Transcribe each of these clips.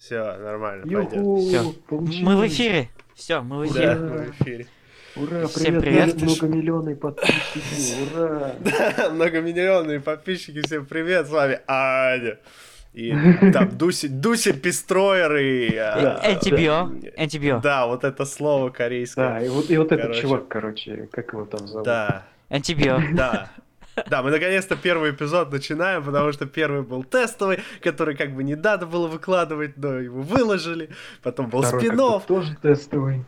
Все, нормально, пойдет. Мы в эфире. Все, мы в Да, эфире. мы в эфире. Ура, Всем привет, привет. многомиллионные подписчики, ура. Да, многомиллионные подписчики, всем привет, с вами Аня. И там Дуси, Дуси Пестроер и... а, Энтибио. Энтибио. Да, вот это слово корейское. Да, и вот, и вот этот чувак, короче, как его там зовут? Да, Энтибио. да. Да, мы наконец-то первый эпизод начинаем, потому что первый был тестовый, который как бы не надо было выкладывать, но его выложили. Потом был Второй спин как-то тоже тестовый.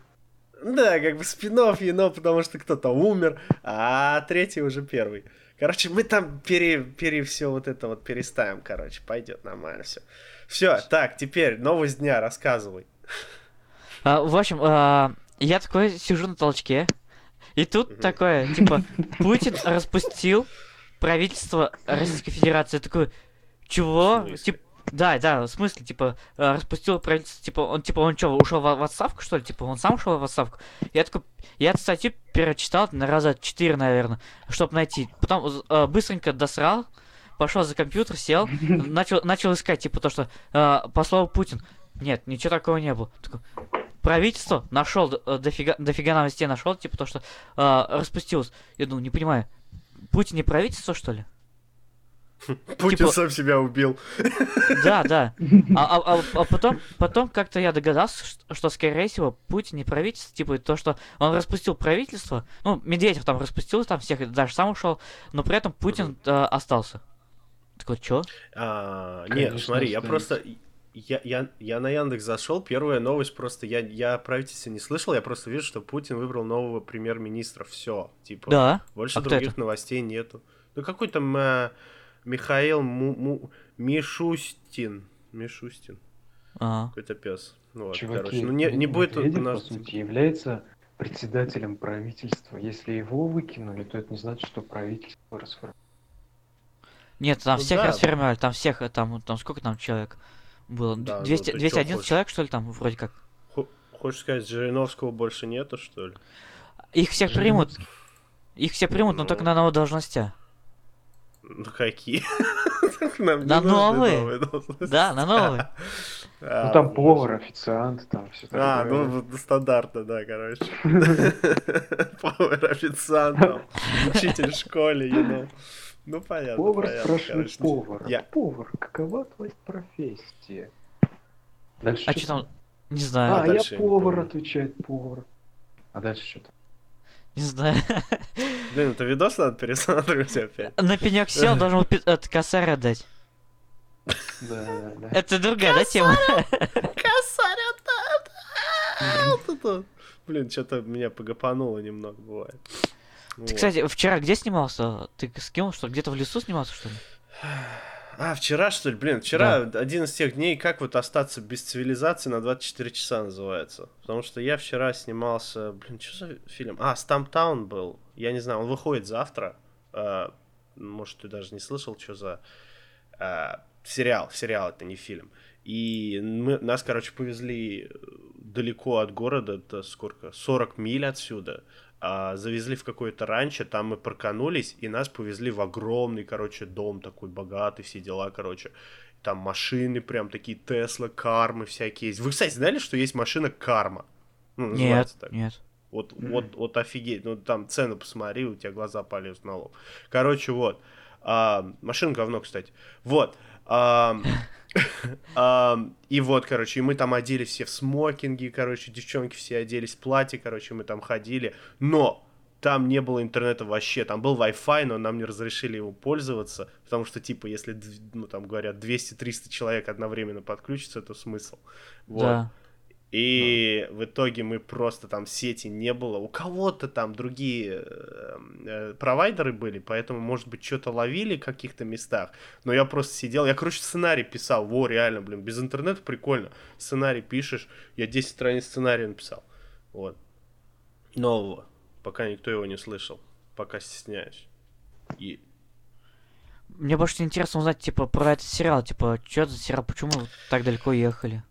Да, как бы спин но потому что кто-то умер, а третий уже первый. Короче, мы там пере, пере все вот это вот переставим, короче, пойдет нормально все. Все, так, теперь новость дня, рассказывай. А, в общем, а, я такой сижу на толчке, и тут Мгм. такое, типа, Путин распустил правительство Российской Федерации. Я такой, чего? Типа, да, да, в смысле, типа, э, распустил правительство, типа, он, типа, он что, ушел в, в отставку, что ли? Типа, он сам ушел в отставку? Я такой, я эту статью перечитал на раза четыре, наверное, чтобы найти. Потом э, быстренько досрал, пошел за компьютер, сел, начал, начал искать, типа, то, что э, по слову Путин. Нет, ничего такого не было. Такой, правительство нашел дофига, дофига новостей нашел, типа то, что э, распустилось. Я думаю, не понимаю, Путин не правительство, что ли? Путин Типа- сам себя убил. Да, да. А, а- а- а потом, потом как-то я догадался, что, что, скорее всего, Путин не правительство, типа то, что он распустил правительство. Ну, Медведев там распустил, там всех даже сам ушел, но при этом Путин э, остался. Такой, чё? А, Конечно, нет, смотри, я просто... Я, я, я на Яндекс зашел, первая новость просто, я, я о правительстве не слышал, я просто вижу, что Путин выбрал нового премьер-министра, все, типа, Да. больше А других это? новостей нету. Ну какой там э, Михаил Му, Му- Мишустин, Мишустин, А. какой-то пес. Ну, вот, Чуваки, короче, ну не, не будет у Медведев, нас... по сути, является председателем правительства. Если его выкинули, то это не значит, что правительство расформировано. Нет, там Ну всех да. расформировали, там всех, э, там, там сколько там человек было? Да, ну 200, ты чё 211 хочешь? человек, что ли, там, вроде как? Хо- Хочешь сказать, Жириновского больше нету, что ли? Их всех примут, Жириновский. их все примут, но Ну. только на новые должности. Ну какие? На новые. должности. Да, на новые. А, Ну там боже. повар, официант, там все А, ну вот стандартно, да, короче. Повар, официант, там, учитель в школе, you know. Ну, понятно, Повар понятно, спрашивает короче. Повара. Я- Повар, какова твоя профессия? Дальше А что там? Не А, знаю, А я дальше я повар, отвечает повар. А дальше что-то. не знаю. Блин, это видос надо пересматривать опять. На пенек сел, должен был от косарь отдать. Да, да, да. Это другая, да, тема? Косарь отдал! Блин, что-то меня погопануло немного, бывает. Ты, Вот. кстати, вчера где снимался? Ты скинул, что где-то в лесу снимался, что ли? А, вчера, что ли? Блин, вчера один из тех дней, как вот остаться без цивилизации на 24 часа называется. Потому что я вчера снимался... Блин, что за фильм? А, Стамптаун был. Я не знаю, он выходит завтра. А, может, ты даже не слышал, что за... а, сериал. Сериал, это не фильм. И мы, нас, короче, повезли далеко от города, это сколько? 40 миль отсюда. А, завезли в какое-то ранчо, там мы парканулись, и нас повезли в огромный, короче, дом такой богатый, все дела, короче. Там машины прям такие, Тесла, Кармы всякие есть. Вы, кстати, знали, что есть машина Карма? Ну, Нет, называется так. нет. Вот, Мгм. вот, вот офигеть. Ну, там цену посмотри, у тебя глаза полезут на лоб. Короче, вот. А, машина говно, кстати. Вот. Ам, и вот, короче, и мы там оделись все в смокинги, короче, девчонки все оделись в платье, короче, мы там ходили. Но там не было интернета вообще, там был Wi-Fi, но нам не разрешили его пользоваться, потому что, типа, если, ну, там говорят, 200-300 человек одновременно подключится, то смысл. Вот. Да. И в итоге мы просто там сети не было. У кого-то там другие э, э, провайдеры были, поэтому, может быть, что-то ловили в каких-то местах. Но я просто сидел, я, короче, сценарий писал. Во, реально, блин, без интернета прикольно. Сценарий пишешь, я 10 страниц сценария написал. Вот. Нового. Пока никто его не слышал. Пока стесняюсь. И... Мне больше интересно узнать, типа, про этот сериал, типа, что за сериал, почему вы так далеко ехали?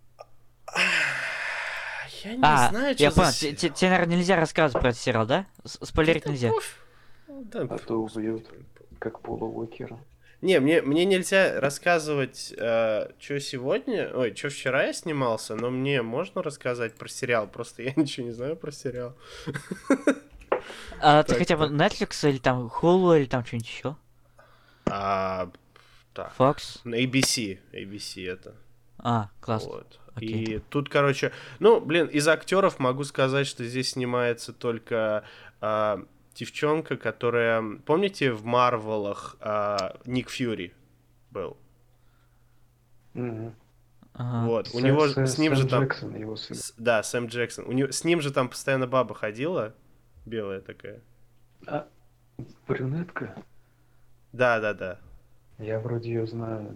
Я не а, знаю, я что понял, за те- те- сериал. тебе, наверное, нельзя рассказывать про этот сериал, да? Спойлерить нельзя. Да, А то убьют. Как Пола Уокера. Не, мне, мне нельзя рассказывать, э, что сегодня, ой, что вчера я снимался, но мне можно рассказать про сериал, просто я ничего не знаю про сериал. А ты хотя бы. Netflix или там Hulu или там что-нибудь еще? А, так, Fox? на ABC, ABC это. А, классно. Вот. Окей. И тут, короче, ну, блин, из актеров могу сказать, что здесь снимается только а, девчонка, которая, помните, в Марвелах а, Ник Фьюри был. Мгм. Ага. Вот, у Сэм- него Сэм- с ним Сэм же там, Джексон, его сын. с- да, Сэм Джексон. У него, с ним же там постоянно баба ходила, белая такая. А, брюнетка? Да, да, да, Я вроде ее знаю.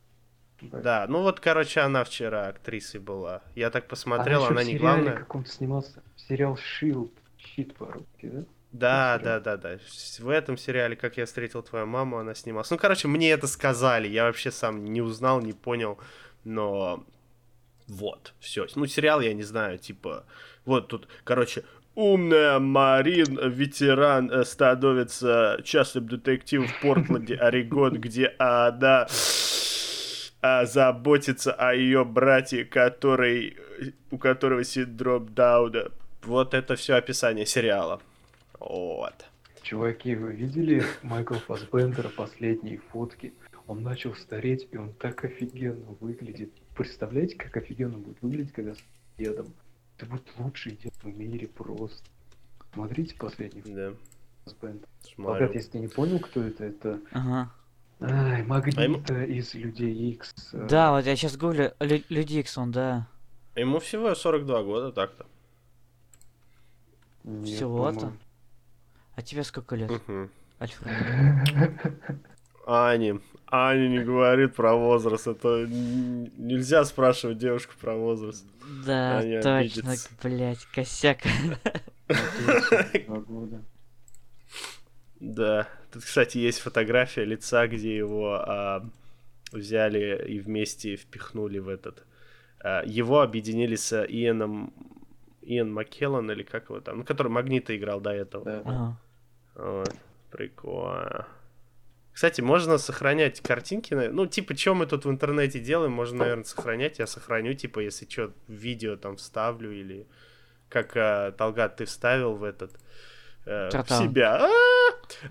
Да. Ну вот, короче, она вчера актрисой была. Я так посмотрел, она в не главная. каком-то снимался. Сериал Шилд. Щит по-русски, да? Да, сериал. да, да, да. В этом сериале, как я встретил твою маму, она снималась. Ну, короче, мне это сказали. Я вообще сам не узнал, не понял. Но вот, все. Ну, сериал я не знаю, типа. Вот тут, короче, умная Марин, ветеран, э, становится частным детективом в Портленде, Орегон, где она а, заботится о ее брате, который, у которого синдром Дауна. Вот это все описание сериала. Вот. Чуваки, вы видели Майкла Фассбендера последние фотки? Он начал стареть, и он так офигенно выглядит. Представляете, как офигенно будет выглядеть, когда с дедом? Это будет лучший дед в мире просто. Смотрите последний Да. Фассбендер. Смотрю. Богат, если ты не понял, кто это, это... Ага. Ай, ему- Магнита из Людей Икс. э, Да, вот я сейчас гуглю Лю- Люди Икс, он, да. Ему всего 42 года так-то. всего-то? А тебе сколько лет. Альфред? Ани. Аня не говорит про возраст. Это н- нельзя спрашивать девушку про возраст. Да, Они точно, обидятся. блять, косяк. Да. Тут, кстати, есть фотография лица, где его а, взяли и вместе впихнули в этот. а, его объединили с Иэном Иэн Маккеллан или как его там, ну, который Магнита играл до этого. Да. Ага. Вот, прикольно. Кстати, можно сохранять картинки. Ну, типа, что мы тут в интернете делаем, можно, наверное, сохранять. Я сохраню, типа, если что, видео там вставлю или как а, Талгат ты вставил в этот э, в себя. А!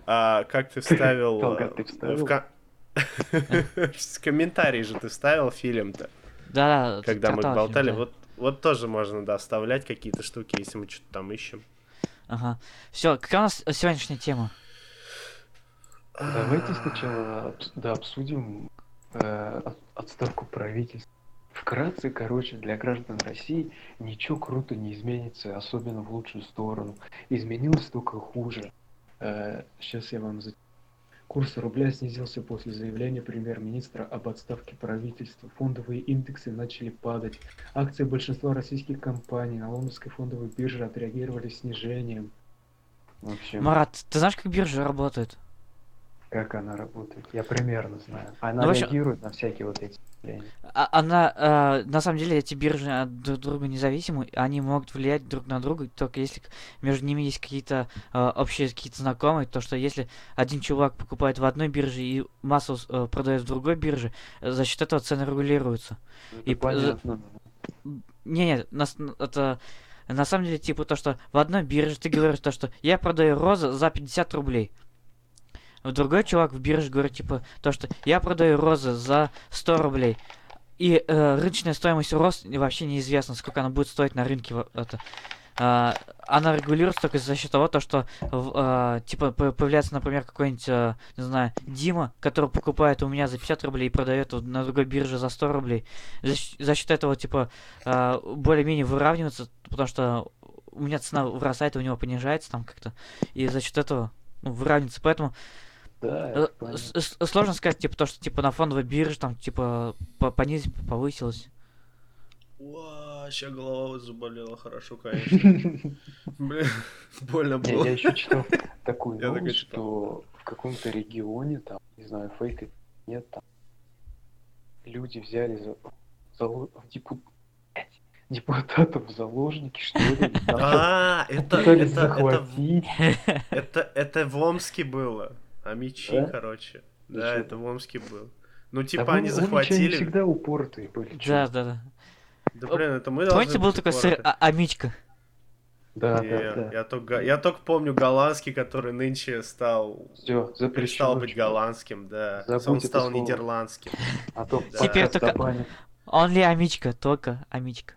А, как ты вставил? Э, в ко- В комментарии же ты вставил фильм-то, Да, да. когда мы болтали. Вот, вот тоже можно, да, вставлять какие-то штуки, если мы что-то там ищем. Ага. Все, какая у нас сегодняшняя тема? Давайте сначала да, обсудим э, от- отставку правительства. Вкратце, короче, для граждан России ничего круто не изменится, особенно в лучшую сторону. Изменилось только хуже. сейчас я вам... Курс рубля снизился после заявления премьер-министра об отставке правительства. Фондовые индексы начали падать. Акции большинства российских компаний на лондонской фондовой бирже отреагировали снижением. В общем, Марат, ты знаешь, как биржа работает? как она работает? Я примерно знаю. Она Ну, в общем- реагирует на всякие вот эти. А- Она, э, на самом деле, эти биржи от друг друга независимы, они могут влиять друг на друга, только если между ними есть какие-то э, общие какие-то знакомые, то что если один чувак покупает в одной бирже и массу э, продает в другой бирже, э, за счет этого цены регулируются. Это И понятно. Не-не, на с- это на самом деле типа то, что в одной бирже ты говоришь то, что я продаю розы за 50 рублей. В другой чувак в бирже говорит типа то, что я продаю розы за 100 рублей. И э, рыночная стоимость роз вообще неизвестно, сколько она будет стоить на рынке. Это. А, она регулируется только за счет того, то, что а, типа по- появляется, например, какой-нибудь, а, не знаю, Дима, который покупает у меня за 50 рублей и продает на другой бирже за 100 рублей. За, за счет этого, типа, а, более-менее выравнивается, потому что у меня цена вырастает, у него понижается там как-то. И за счет этого ну, выравнивается. Поэтому Да, э, сложно сказать, типа, то, что типа на фондовой бирже там, типа, по- понизилось, повысилось. Уа, сейчас голова заболела, хорошо, конечно. Блин, больно было. я еще читал такую новость, что в каком-то регионе, там, не знаю, фейк это нет, там, люди взяли за, депутатов в заложники, что ли, А, это, это, это, это в Омске было. А мечи, Да? короче. Да, Ничего. это в Омске был. Ну, Да типа, вон- они вон они захватили. всегда упоротые были. Да, да, да. Да, блин, это мы Помните, должны был такой сыр а- Амичка? Да, Не, да, да. Я, только, я только помню голландский, который нынче стал Все, перестал быть голландским, да. Забудь Он стал слово. нидерландским. А то Да. Теперь только-. Он ли Амичка? Только Амичка.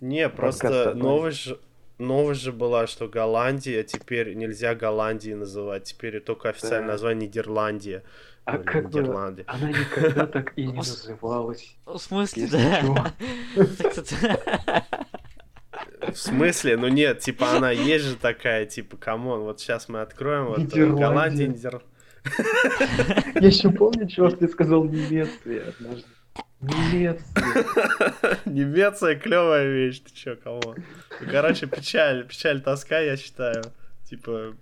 Не, просто новость новость же была, что Голландия теперь нельзя Голландией называть. Теперь только официальное Да. название Нидерландия. А Или как бы Нидерланды. она никогда так и не называлась. В смысле, да? В смысле? Ну нет, типа она есть же такая, типа, come on, вот сейчас мы откроем вот Нидерландия. Голландия, Нидер... Я еще помню, чувак, ты сказал Немеция однажды. Немеция. Немеция клевая вещь, ты чё. Ну, короче, печаль, печаль, тоска, я считаю. Типа,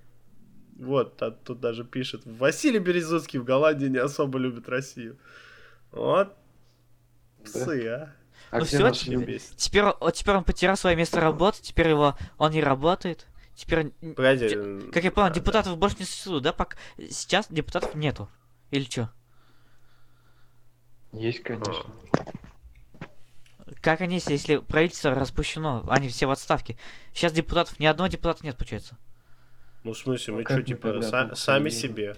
вот, а тут даже пишет, Василий Березуцкий в Голландии не особо любит Россию. Вот, псы, а. А Ну наши теперь-. Теперь, вот теперь он потерял свое место работы, теперь его он не работает. Теперь, Погоди. Как я понял, да, да. депутатов больше не существует, да? Пока сейчас депутатов нету. Или что? Есть, конечно. Как они, если- правительство распущено, они все в отставке. Сейчас депутатов, ни одного депутата нет, получается. Ну, в смысле, мы Ну, что, типа, тогда са- сами себе?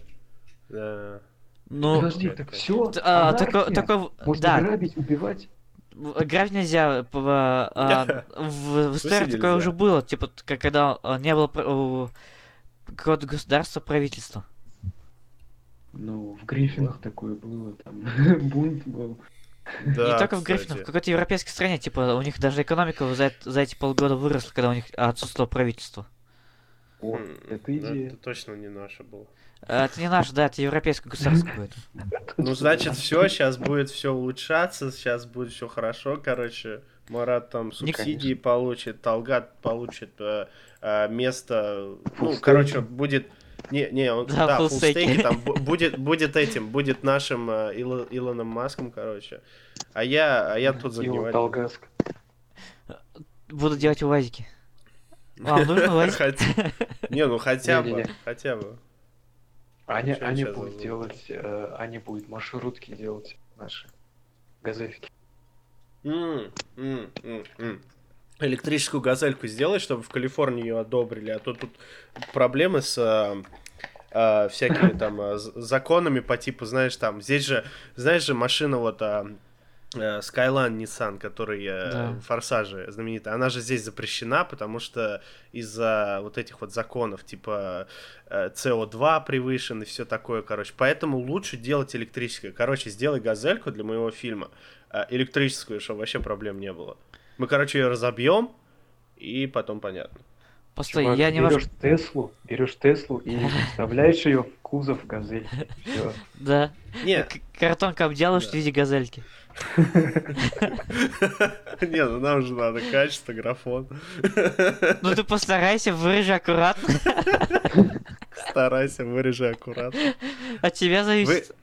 Да. Ну, Подожди, так все. т- а, такой, такой, Можно да, грабить, убивать. грабить нельзя. в- а, в, в истории такое уже было, типа, когда а, не было какого-то государства, правительства. Ну, в Гриффинах такое было, там бунт был. Да, не только в кстати. Гриффинах, в какой-то европейской стране, типа, у них даже экономика за, за эти полгода выросла, когда у них отсутствовало правительство. О, М, это идея. Это точно не наше было. А, Это не наше, да, это европейское государство будет. Ну, значит, все, сейчас будет все улучшаться, сейчас будет все хорошо, короче. Марат там субсидии получит, Талгат получит э, э, место, ну, короче, будет... Не, не, он, Да, да, фуллстейки там бу- будет, будет этим, будет нашим э, Ило- Илоном Маском, короче. А я, а я тут. Долгаск. Буду делать УАЗики. Вам нужно УАЗик? Хотя- Не, ну хотя бы, хотя бы. Аня, Чё Аня будет делать, э, Аня будет маршрутки делать наши газельки. М, м, м, м. Электрическую газельку сделай, чтобы в Калифорнии ее одобрили, а то тут проблемы с а, а, всякими там з- законами по типу, знаешь, там, здесь же, знаешь же, машина вот а, э, Skyline Nissan, который э, Да. в Форсаже знаменитая, она же здесь запрещена, потому что из-за вот этих вот законов, типа э, CO2 превышен и все такое, короче. Поэтому лучше делать электрическое. Короче, сделай газельку для моего фильма э, электрическую, чтобы вообще проблем не было. Мы, короче, ее разобьем, и потом понятно. Постой, Чувак, я немножко... берешь Теслу, берешь Теслу и вставляешь ее в кузов газельки. Всё. Да. Не, Картонка обделаешь в виде газельки. не, ну нам же надо качество, графон. Ну ты постарайся, вырежи аккуратно. Старайся, вырежи аккуратно. От тебя зависит.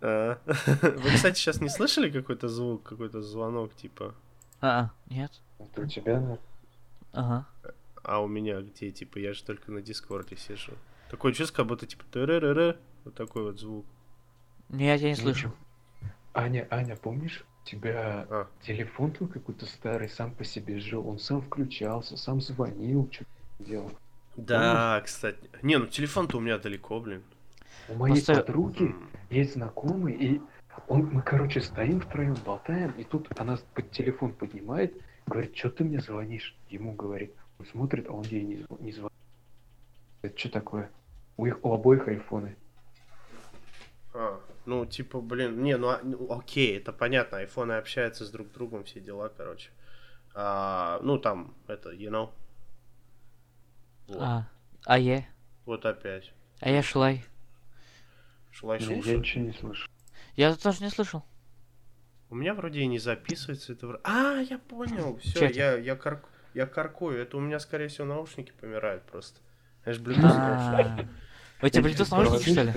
А. Вы, кстати, сейчас не слышали какой-то звук, какой-то звонок, типа? А, нет. Это у тебя, наверное. Ага. А у меня где, типа, я же только на Дискорде сижу. Такое чувство, как будто, типа, «тыры-ры-ры», вот такой вот звук. Нет, я не слышу. Аня, Аня, помнишь, у тебя А, телефон твой какой-то старый сам по себе жил, он сам включался, сам звонил, что делал. да, кстати. Не, ну телефон-то у меня далеко, блин. У моей Просто- подруги есть знакомый, и он, мы, короче, стоим втроем, болтаем, и тут она под телефон поднимает, говорит, что ты мне звонишь? Ему говорит, он смотрит, а он ей не, не звонит. Это что такое? У, их, у обоих айфоны. А, ну, типа, блин, не, ну, а- ну, окей, это понятно, айфоны общаются с друг другом, все дела, короче. А, ну, там, это, you know. Вот, А, а я? вот опять. А я шлай. Шулай Не, я ничего не слышу. Я тоже не слышал. У меня вроде и не записывается это. А, я понял. Все, это? я, я, карк... я каркую. Это у меня, скорее всего, наушники помирают просто. Я ж Bluetooth наушники. А. У тебя Bluetooth наушники, что ли?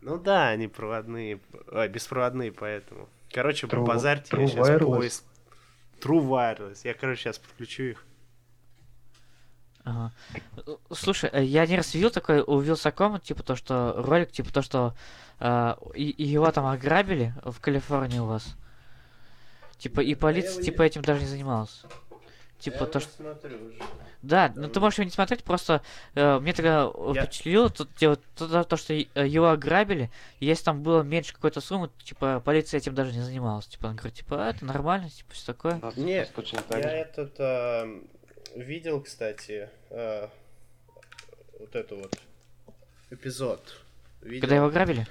Ну да, они проводные. Ой, беспроводные, поэтому. Короче, True- базарьте, я сейчас Wireless? поиск. True Wireless. Я, короче, сейчас подключу их. Ага. Э, Слушай, э, я один раз видел такой у Вилсакома, типа то, что ролик, типа то, что э, и, и его там ограбили в Калифорнии у вас. Типа, и полиция, типа, этим даже не занималась. Типа то, что... смотрю уже. Да, ну Да, ты ну. можешь его не смотреть, просто э, мне тогда э, Я- впечатлило то, то, то, то, что э, его ограбили, и если там было меньше какой-то суммы, типа полиция этим даже не занималась. Типа, он говорит, типа, «А, это нормально, типа, все такое. Не, так Я этот а, видел, кстати, а, вот эту вот эпизод. Видел? Когда его ограбили?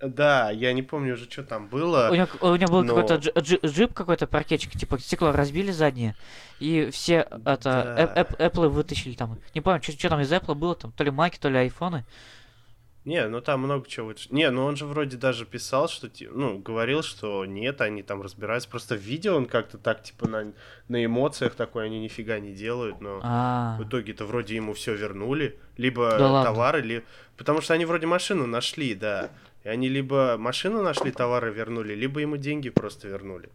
Да, я не помню уже, что там было. У него, у него был но- какой-то джи- джи- джип какой-то паркетчик, типа стекло разбили заднее, и все это Да. Apple вытащили там. Не помню, что там из Apple было, там то ли маки, то ли айфоны. Не, ну там много чего. Не, ну он же вроде даже писал, что, ну, говорил, что нет, они там разбираются. Просто в видео он как-то так, типа, на, на эмоциях такой, они нифига не делают, но... А, В итоге-то вроде ему все вернули, либо Да товары, ли... потому что они вроде машину нашли, да. И они либо машину нашли, товары вернули, либо ему деньги просто вернули.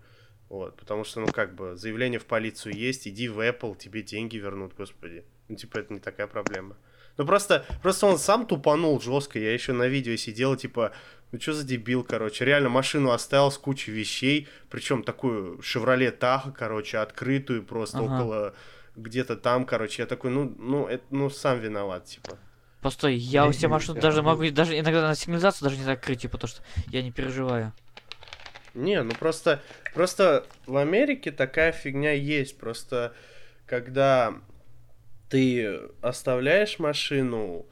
Вот, потому что, ну, как бы, заявление в полицию есть, иди в Apple, тебе деньги вернут, господи. Ну, типа, это не такая проблема. Ну, просто, просто он сам тупанул жестко, я еще на видео сидел, типа, ну, что за дебил, короче. Реально машину оставил с кучей вещей, причем такую Chevrolet Tahoe, короче, открытую просто Ага. около где-то там, короче, я такой, ну, ну, это, ну, сам виноват, типа. постой, я у себя машину даже могу- могу, даже иногда на сигнализацию даже не закрыть, типа, потому что я не переживаю. Не, ну просто, просто в Америке такая фигня есть, просто когда ты оставляешь машину,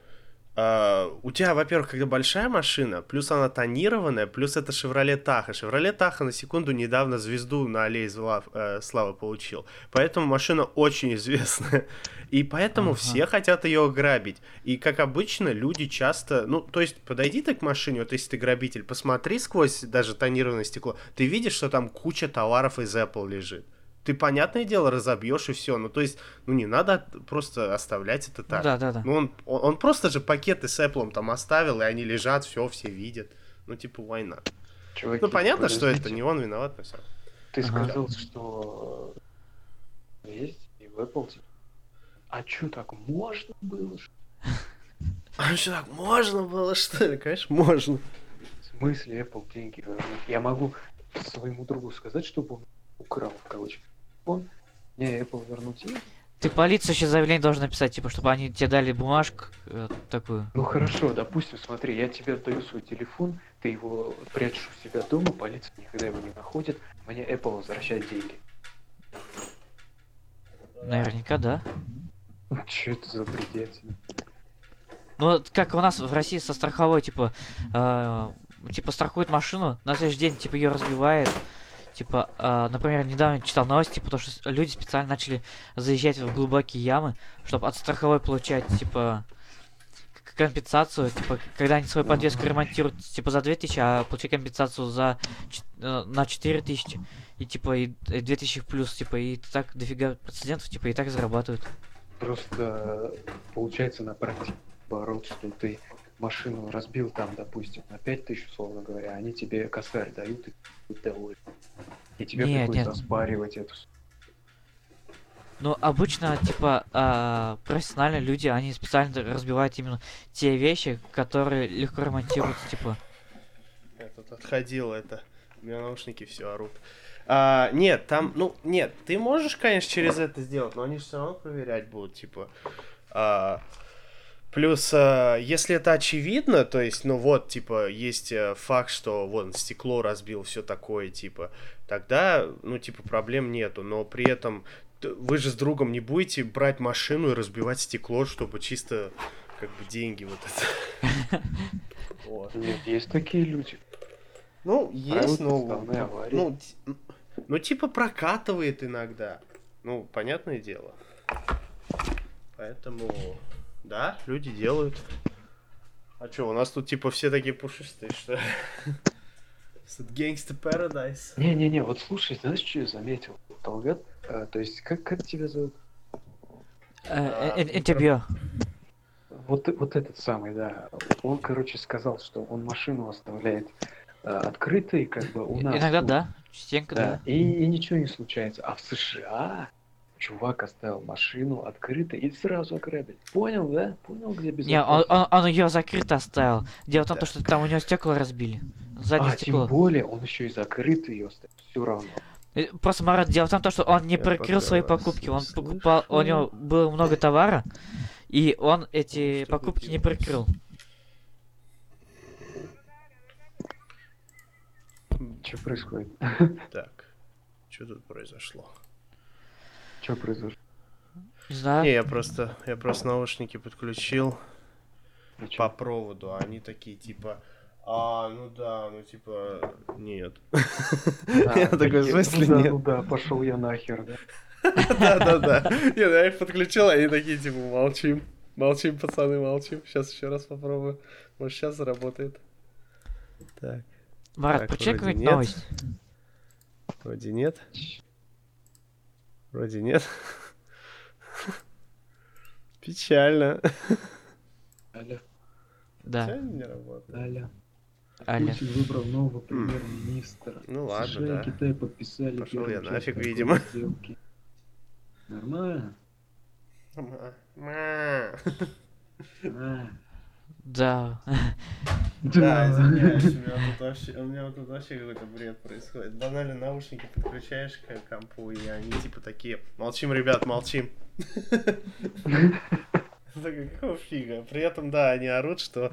а, у тебя, во-первых, когда большая машина, плюс она тонированная, плюс это Chevrolet Tahoe. Chevrolet Tahoe на секунду недавно звезду на аллее Зла- э, славы получил. Поэтому машина очень известная. И поэтому Ага. все хотят ее грабить. И, как обычно, люди часто... Ну, то есть, подойди ты к машине, вот если ты грабитель, посмотри сквозь даже тонированное стекло, ты видишь, что там куча товаров из Apple лежит. Ты, понятное дело, разобьешь и все. Ну, то есть, ну, не надо просто оставлять это так. да, да, да. Ну, он, он, он просто же пакеты с Apple там оставил, и они лежат, все, все видят. Ну, типа, война. Чуваки, Ну, понятно, что это не он виноват, но все. Ты Ага. сказал, что есть и в Apple. типа. А чё, так можно было? А что, так можно было, что ли? Конечно, можно. В смысле Apple деньги вернуть? Я могу своему другу сказать, чтобы он украл, в кавычках. Он мне Apple вернуть и- Ты полиции еще заявление должен написать, типа, чтобы они тебе дали бумажку э, такую. Ну хорошо, допустим, смотри, я тебе отдаю свой телефон, ты его прячешь у себя дома, полиция никогда его не находит, мне Apple возвращает деньги. Наверняка, да. Че это за бредятина? Ну, вот как у нас в России со страховой, типа, э, типа страхует машину, на следующий день, типа, ее разбивает. Типа, э, например, недавно читал новости, потому что с- люди специально начали заезжать в глубокие ямы, чтобы от страховой получать, типа, компенсацию, типа, когда они свою подвеску ремонтируют, типа, за 2000, а получать компенсацию за, э, на 4000. И, типа, и, и 2000 в плюс, типа, и так дофига прецедентов, типа, и так зарабатывают. Просто получается на практике наоборот, что ты машину разбил там, допустим, на 5000, условно говоря, они тебе косарь дают, и ты доволен. И тебе Нет, приходится нет. оспаривать эту Ну, обычно, типа, а, профессиональные люди, они специально разбивают именно те вещи, которые легко ремонтируются, типа. Я тут отходил, это. У меня наушники все орут. А, нет, там, ну, нет, ты можешь, конечно, через это сделать, но они же все равно проверять будут, типа. А, плюс, а, если это очевидно, то есть, ну вот, типа, есть э, факт, что вон стекло разбил, все такое, типа, тогда, ну, типа, проблем нету, но при этом вы же с другом не будете брать машину и разбивать стекло, чтобы чисто, как бы, деньги вот это. Вот. Нет, есть такие люди. Ну, есть, но... Ну, ну, типа прокатывает иногда. Ну, понятное дело. Поэтому, да, люди делают. А что, у нас тут типа все такие пушистые, что ли? Тут Gangsta Paradise. Не-не-не, вот слушай, знаешь, что я заметил? Талгат, э, то есть, как, как тебя зовут? Э, э, э, Интервью. Вот, вот этот самый, да. Он, короче, сказал, что он машину оставляет э, открытой, как бы у нас. Иногда тут. да, частенько Да, да. и, и ничего не случается. А в США чувак оставил машину открытой и сразу ограбили. Понял, да? Понял, где Не, он, он, он ее закрыто оставил. Дело в том, Да. что там у него стекла разбили. Заднее А, стекло. тем более, он еще и закрытый ее оставил. Все равно. Э, Просто, Марат, дело в том, то, что он не Я прикрыл свои покупки. Он слышу. покупал, у него было много товара, и он эти Что покупки не прикрыл. Что происходит? Так, что тут произошло? Что произошло? Не знаю. Не, я просто, я просто наушники подключил А по проводу, а они такие типа, а, ну да, ну типа, нет. Я такой, в ну смысле да, нет? Ну да, пошел я нахер, да. Да-да-да. Нет, я их подключил, они такие, типа, молчим. Молчим, пацаны, молчим. Сейчас еще раз попробую. Может, сейчас заработает. Так, Марат, нет. новость. вроде нет. Вроде нет. Печально. Аля, Да, Печально не работает. Аля. Путин выбрал нового премьер-министра. Ну ладно, США да. и Китай подписали Пошел я нафиг, видимо. сделки. Нормально? Ма. Да. Да, извиняюсь, у меня тут вообще, у меня вот тут вообще какой-то бред происходит. Банально наушники подключаешь к компу, и они типа такие, молчим, ребят, молчим. Такой, какого фига? При этом, да, они орут, что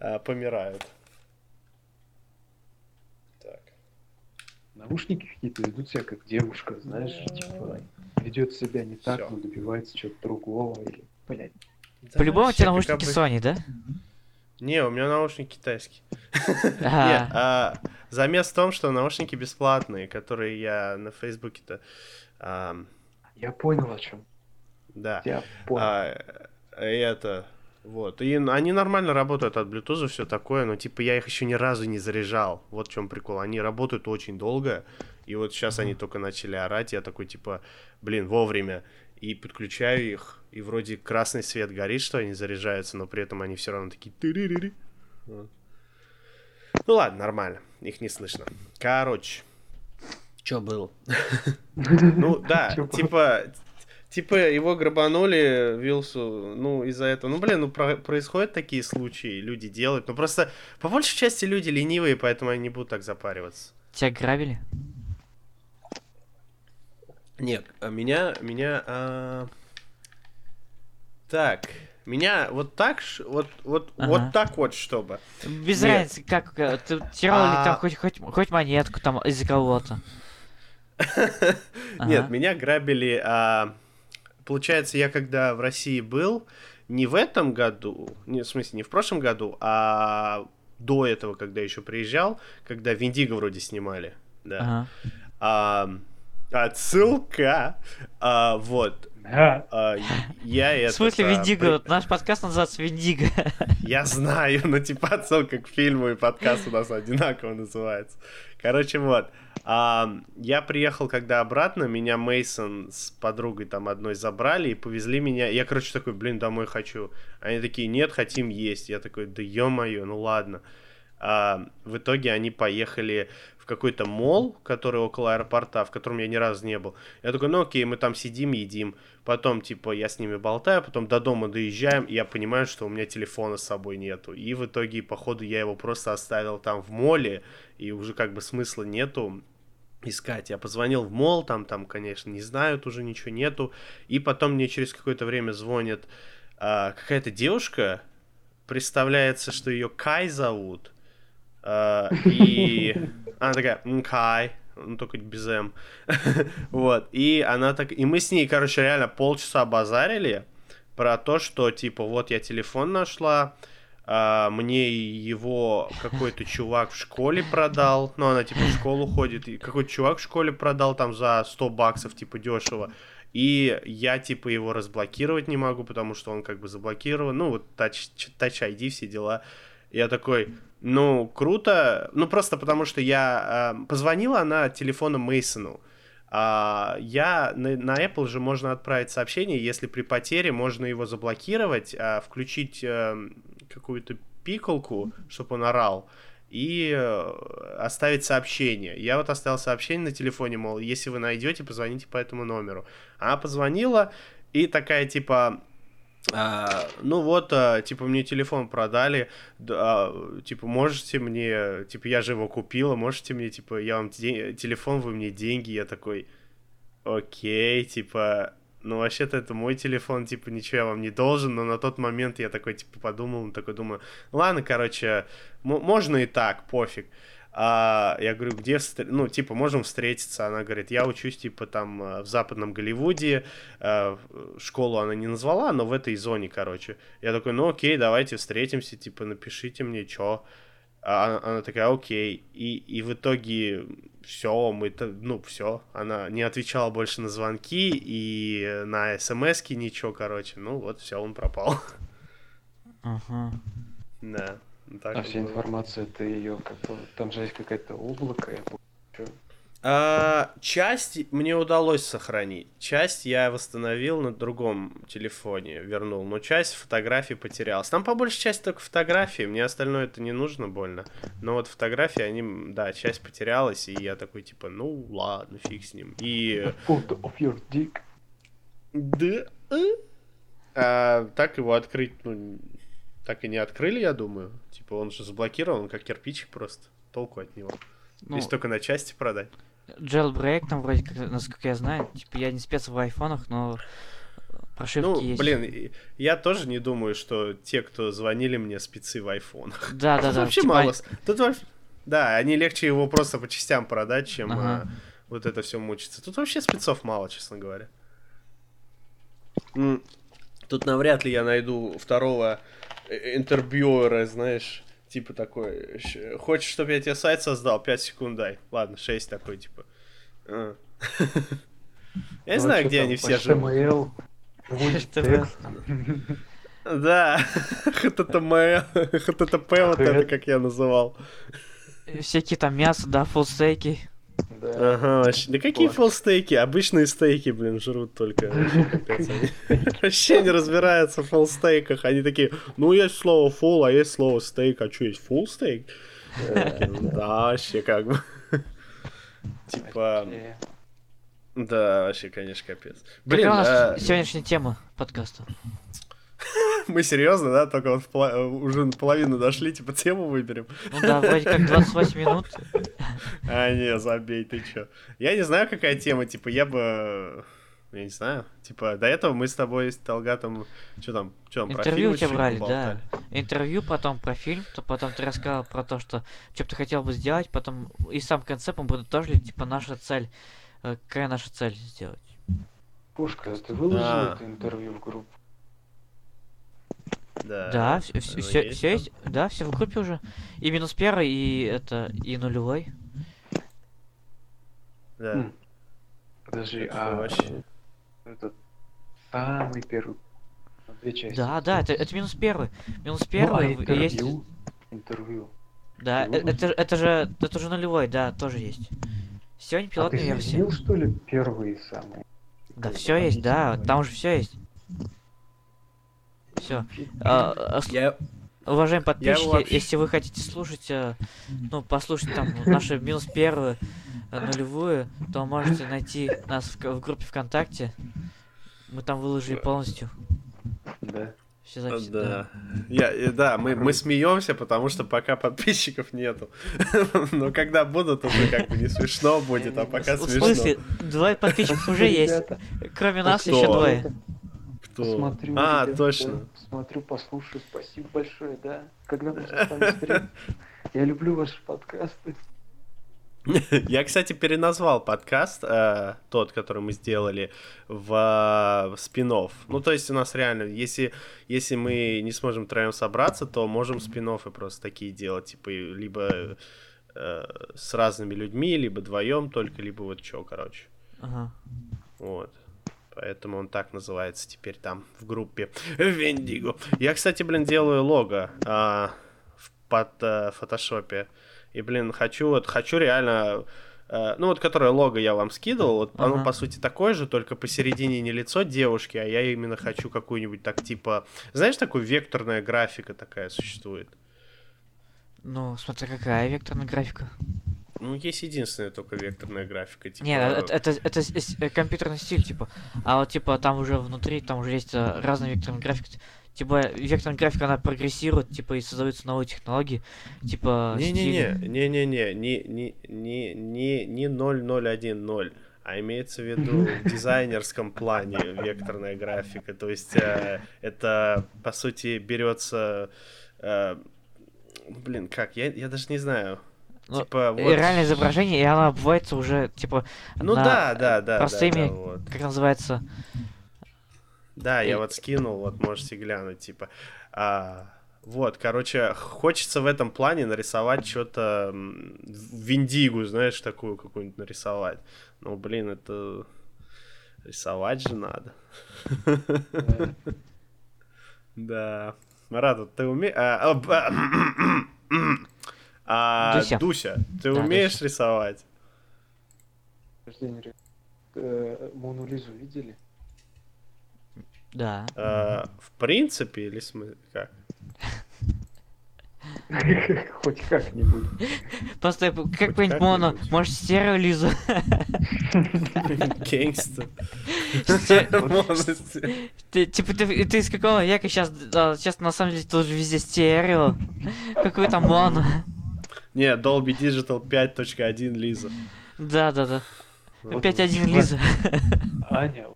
а, помирают. Так. Наушники какие-то ведут себя как девушка, знаешь, типа ведет себя не так, Всё. но добивается чего-то другого или, блядь. Да По-любому у тебя наушники Sony, да? Не, у меня наушники китайские. А, замес в том, что наушники бесплатные, которые я на Фейсбуке-то... Я понял о чем. да. Я понял. А, это, вот. И они нормально работают от Bluetooth, все такое, но типа я их еще ни разу не заряжал. Вот в чем прикол. Они работают очень долго, и вот сейчас они только начали орать, я такой типа, блин, вовремя. И подключаю их, и вроде красный свет горит, что они заряжаются, но при этом они все равно такие Вот. Ну ладно, нормально, их не слышно. Короче, что было? Ну да, Чё типа, типа его грабанули Вилсу, ну из-за этого. Ну блин, ну про- происходят такие случаи, люди делают. Ну просто по большей части люди ленивые, поэтому они не будут так запариваться. Тебя грабили? Нет, а меня, меня, а, так, меня вот так, вот, вот, Ага. вот так вот, чтобы. Без Нет. разницы, как э, ты терял А. там хоть, хоть, хоть монетку там из-за кого-то. Нет, меня грабили. а, получается, я когда в России был, не в этом году, не, в смысле, не в прошлом году, а до этого, когда еще приезжал, когда Виндиго вроде снимали. Да. Ага. А, отсылка. А, вот. А, я это. В смысле Виндиго? Вот Наш подкаст называется Виндиго. Я знаю, но типа отсылка к фильму и подкаст у нас одинаково называется. Короче, вот. А, я приехал когда обратно, меня Мейсон с подругой там одной забрали и повезли меня. Я, короче, такой, блин, домой хочу. Они такие, нет, хотим есть. Я такой, да ё-моё, ну ладно. А, в итоге они поехали в какой-то мол, который около аэропорта, в котором я ни разу не был. Я такой, ну окей, мы там сидим, едим. Потом, типа, я с ними болтаю, потом до дома доезжаем, и я понимаю, что у меня телефона с собой нету. И в итоге, походу, я его просто оставил там в моле, и уже как бы смысла нету искать. Я позвонил в мол, там, там, конечно, не знают, уже ничего нету. И потом мне через какое-то время звонит а, какая-то девушка, представляется, что ее Кай зовут. А, и она такая, «М, Кай, ну только без М. вот. И она так... И мы с ней, короче, реально полчаса базарили про то, что, типа, вот я телефон нашла, а, мне его какой-то чувак в школе продал, ну, она, типа, в школу ходит, и какой-то чувак в школе продал там за 100 баксов, типа, дешево. И я, типа, его разблокировать не могу, потому что он как бы заблокирован. Ну, вот Touch, Touch ID, все дела. Я такой, ну, круто. Ну, просто потому что я... э, позвонила она телефоном Мейсону. А, я на, на Apple же можно отправить сообщение, если при потере можно его заблокировать, а, включить э, какую-то пикалку, чтобы он орал. и э, оставить сообщение. Я вот оставил сообщение на телефоне, мол, если вы найдете, позвоните по этому номеру. Она позвонила и такая типа, а, ну вот, а, типа, мне телефон продали, а, типа, можете мне, типа, я же его купила, можете мне, типа, я вам де- телефон, вы мне деньги, я такой, окей, типа, ну вообще-то это мой телефон, типа, ничего я вам не должен, но на тот момент я такой, типа, подумал, такой думаю, ладно, короче, можно и так, пофиг. А, я говорю, где, ну, типа, можем встретиться? Она говорит, я учусь, типа, там, э, в западном Голливуде, э, школу она не назвала, но в этой зоне, короче. Я такой, ну, окей, давайте встретимся, типа, напишите мне, чё. А она, она такая, окей. И, и в итоге все, мы, ну, все. Она не отвечала больше на звонки и на смс ничего, короче. Ну, вот, все, он пропал. Ага. Да. Так а вся было. информация, это ее как-то... Там же есть какая-то облако, я помню. А, часть мне удалось сохранить. Часть я восстановил на другом телефоне, вернул. Но часть фотографий потерялась. Там по большей части только фотографии. Мне остальное это не нужно больно. Но вот фотографии, они, да, часть потерялась. И я такой, типа, ну ладно, фиг с ним. И... Photo of your dick. Да. А, так его открыть, ну, так и не открыли, я думаю. Типа он же заблокирован, как кирпичик просто. Толку от него. Ну, Если только на части продать. Jailbreak там вроде как, насколько я знаю, типа я не спец в айфонах, но прошивки ну, есть. блин, я тоже не думаю, что те, кто звонили мне, спецы в айфонах. Да, да, да. Вообще типа... мало. Тут вообще... Да, они легче его просто по частям продать, чем ага. а, вот это все мучиться. Тут вообще спецов мало, честно говоря. Тут навряд ли я найду второго интервьюера, знаешь, типа такой, хочешь, чтобы я тебе сайт создал, 5 секунд дай. Ладно, 6 такой, типа. А. Я не знаю, где они все живут. Да, HTML, HTTP, вот это как я называл. Всякие там мясо, да, фулстейки. Да. Ага, вообще. Да какие вот. фолстейки? Обычные стейки, блин, жрут только. Вообще не разбираются в фолстейках. Они такие, ну есть слово фул, а есть слово стейк. А что, есть фул стейк? Да, вообще как бы. Типа... Да, вообще, конечно, капец. Блин, у нас а сегодняшняя тема подкаста? Мы серьезно, да? Только вот поло... уже наполовину дошли, типа тему выберем. Ну да, вроде как 28 минут. А, не, забей, ты чё. Я не знаю, какая тема, типа, я бы... Я не знаю. Типа, до этого мы с тобой с Талгатом... Что там? Что там, Интервью у тебя брали, да. Интервью, потом про фильм, то потом ты рассказал про то, что что бы ты хотел бы сделать, потом и сам концепт мы подытожили, типа, наша цель. Э, какая наша цель сделать? Пушка, ты выложил а. это интервью в группу? Да, да все, все, есть, все есть, да, все в группе уже. И минус первый, и это, и нулевой. Да. Хм. Подожди, а вообще... Это самый первый. Две части. Да, да, это, это минус первый. Минус первый ну, а интервью? есть. Интервью. Да, э, это, это же это же нулевой, да, тоже есть. Сегодня пилотная а ты версия. Изменил, что ли, первый самый? Да, все есть, да, там уже все есть. Все. А, а, я... Уважаемые подписчики, вообще... если вы хотите слушать, э, ну, послушать там наши минус первые, э, нулевую, то можете найти нас в, в группе ВКонтакте. Мы там выложили полностью. Да. Все записи, да. Да, Я, да мы, мы смеемся, потому что пока подписчиков нету. Но когда будут, уже как бы не смешно будет, а пока смешно. В смысле, двое подписчиков уже есть. Кроме нас еще двое. Кто? А, точно. Да, смотрю, послушаю. Спасибо большое, да. Когда можно с вами встретиться? Я люблю ваши подкасты. Я, кстати, переназвал подкаст, э, тот, который мы сделали, в, в спин -офф. Ну, то есть у нас реально, если, если мы не сможем троем собраться, то можем спин просто такие делать, типа, либо э, с разными людьми, либо вдвоем только, либо вот что, короче. Ага. Вот. Поэтому он так называется теперь там в группе Вендиго. Я, кстати, блин, делаю лого а, в, под а, фотошопе. И, блин, хочу вот, хочу реально... А, ну, вот, которое лого я вам скидывал, вот uh-huh. оно, по сути, такое же, только посередине не лицо девушки, а я именно хочу какую-нибудь так, типа... Знаешь, такую векторная графика такая существует? Ну, смотри, какая векторная графика. Ну, есть единственная только векторная графика. Типа... Не, это, это, это с- э, компьютерный стиль, типа. А вот, типа, там уже внутри, там уже есть э, разные векторные графики. Типа, векторная графика, она прогрессирует, типа, и создаются новые технологии. Типа, Не-не-не, не-не-не, не, не, не, не, не 0010, а имеется в виду в дизайнерском плане векторная графика. То есть э, это, по сути, берется... э, блин, как? Я, я даже не знаю. Ну, типа, вот... Реальное изображение, и оно обводится уже, типа, Ну на, да, да, да, да, простыми, да, вот. как называется, Да, И- я вот скинул, вот можете глянуть, типа. А, вот, короче, хочется в этом плане нарисовать что-то виндигу, знаешь, такую какую-нибудь нарисовать. Ну, блин, это рисовать же надо. Да. Да. Марат, ты умеешь... А, Дуся. Дуся, ты Да, умеешь Дуся. рисовать? Э, Мону Лизу видели? да. А, в принципе, или смы... как? Хоть как-нибудь. Просто я как-нибудь моно, может, стерео Лизу. Ты, типа, ты, ты из какого века сейчас, сейчас на самом деле тоже везде стерео. Какой там моно. Не, Dolby Digital 5.1 Лиза. Да, да, да. Вот. 5.1 Лиза. Аня,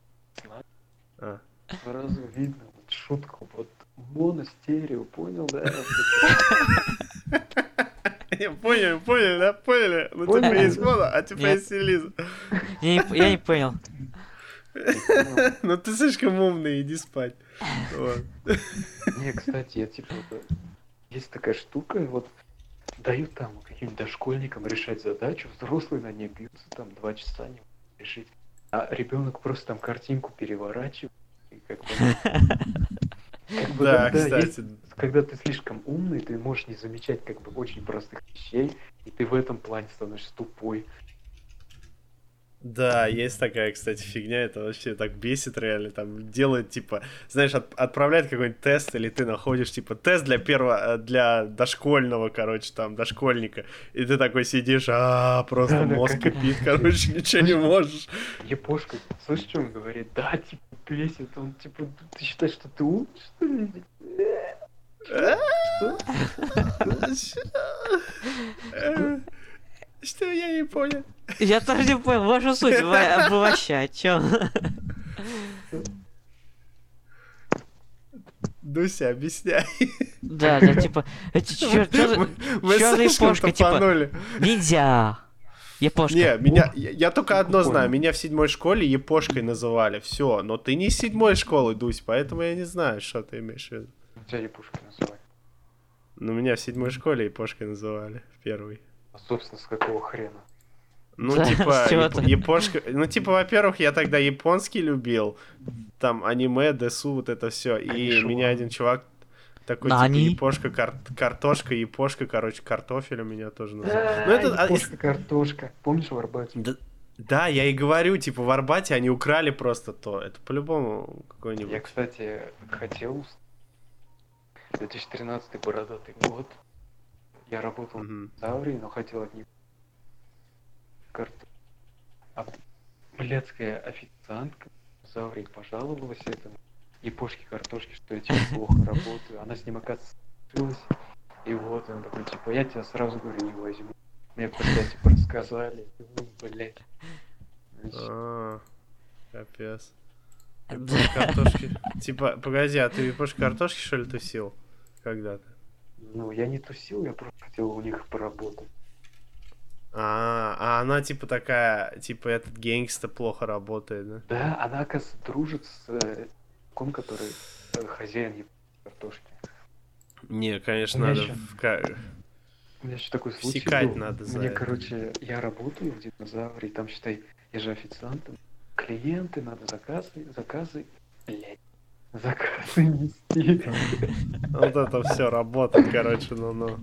А. сразу видно вот шутку, вот моно стерео, понял, да? Я понял, понял, да, поняли. Ну, типа Поняли. есть моно, а типа есть Лиза. Я не, понял. Ну, ты слишком умный, иди спать. Не, кстати, я типа, есть такая штука, вот дают там каким-нибудь дошкольникам решать задачу, взрослые на ней бьются там два часа не могут решить, а ребенок просто там картинку переворачивает, и как бы, как бы, Да, кстати. когда ты слишком умный, ты можешь не замечать как бы очень простых вещей, и ты в этом плане становишься тупой. Да, есть такая, кстати, фигня, это вообще так бесит реально, там делает, типа, знаешь, от- отправляет какой-нибудь тест, или ты находишь, типа, тест для первого, э, для дошкольного, короче, там, дошкольника, и ты такой сидишь, а просто мозг как- кипит, короче, ничего не можешь. Япошка, слышишь, что он говорит? Да, типа, бесит, он типа, ты считаешь, что ты умный, что ли? Что? Что я не понял? Я тоже не понял, вашу суть вообще о чем? Дуся, объясняй. Да, да, типа, эти слишком япошка, типа, ниндзя. Япошка. Не, меня, я, я только одно Понял. знаю, меня в седьмой школе епошкой называли, все, но ты не из седьмой школы, Дусь, поэтому я не знаю, что ты имеешь в виду. Тебя Япошка называют. Но меня в седьмой школе епошкой называли, в первый. А, собственно, с какого хрена? Ну, Да, типа, яп- япошка... Ну, типа, во-первых, я тогда японский любил, там, аниме, десу, вот это все, и меня один чувак такой, Нани? типа, япошка, кар- картошка, япошка, короче, картофель у меня тоже называли. Да, Ну, это... а, Япошка, картошка. Помнишь в Арбате? Да, да, я и говорю, типа, в Арбате они украли просто то. Это по-любому Я, какой-нибудь. кстати, хотел... 2013 бородатый год. Я работал Мгм. в Таврии, но хотел от них карту. А блядская официантка в Заврии пожаловалась этому япошке картошки, что я типа плохо работаю. Она с ним, оказывается, согласилась. И вот он такой, типа, я тебя сразу говорю, не возьму. Мне тогда типа рассказали. Ну, блядь. А, капец. Картошки. Типа, погоди, а ты япошки картошки, что ли, тусил? Когда-то? Ну, я не тусил, я просто хотел у них поработать. А, а она типа такая, типа этот гангста плохо работает, да? Да, она, оказывается, дружит с э, ком, который э, хозяин картошки. Не, конечно, надо ещё- в У меня еще такой случай Всекать был. надо за Мне, это. короче, я работаю в динозавре, и там, считай, я же официантом. Клиенты, надо заказы, заказы, блядь, заказы нести. Вот это все работает, короче, ну-ну.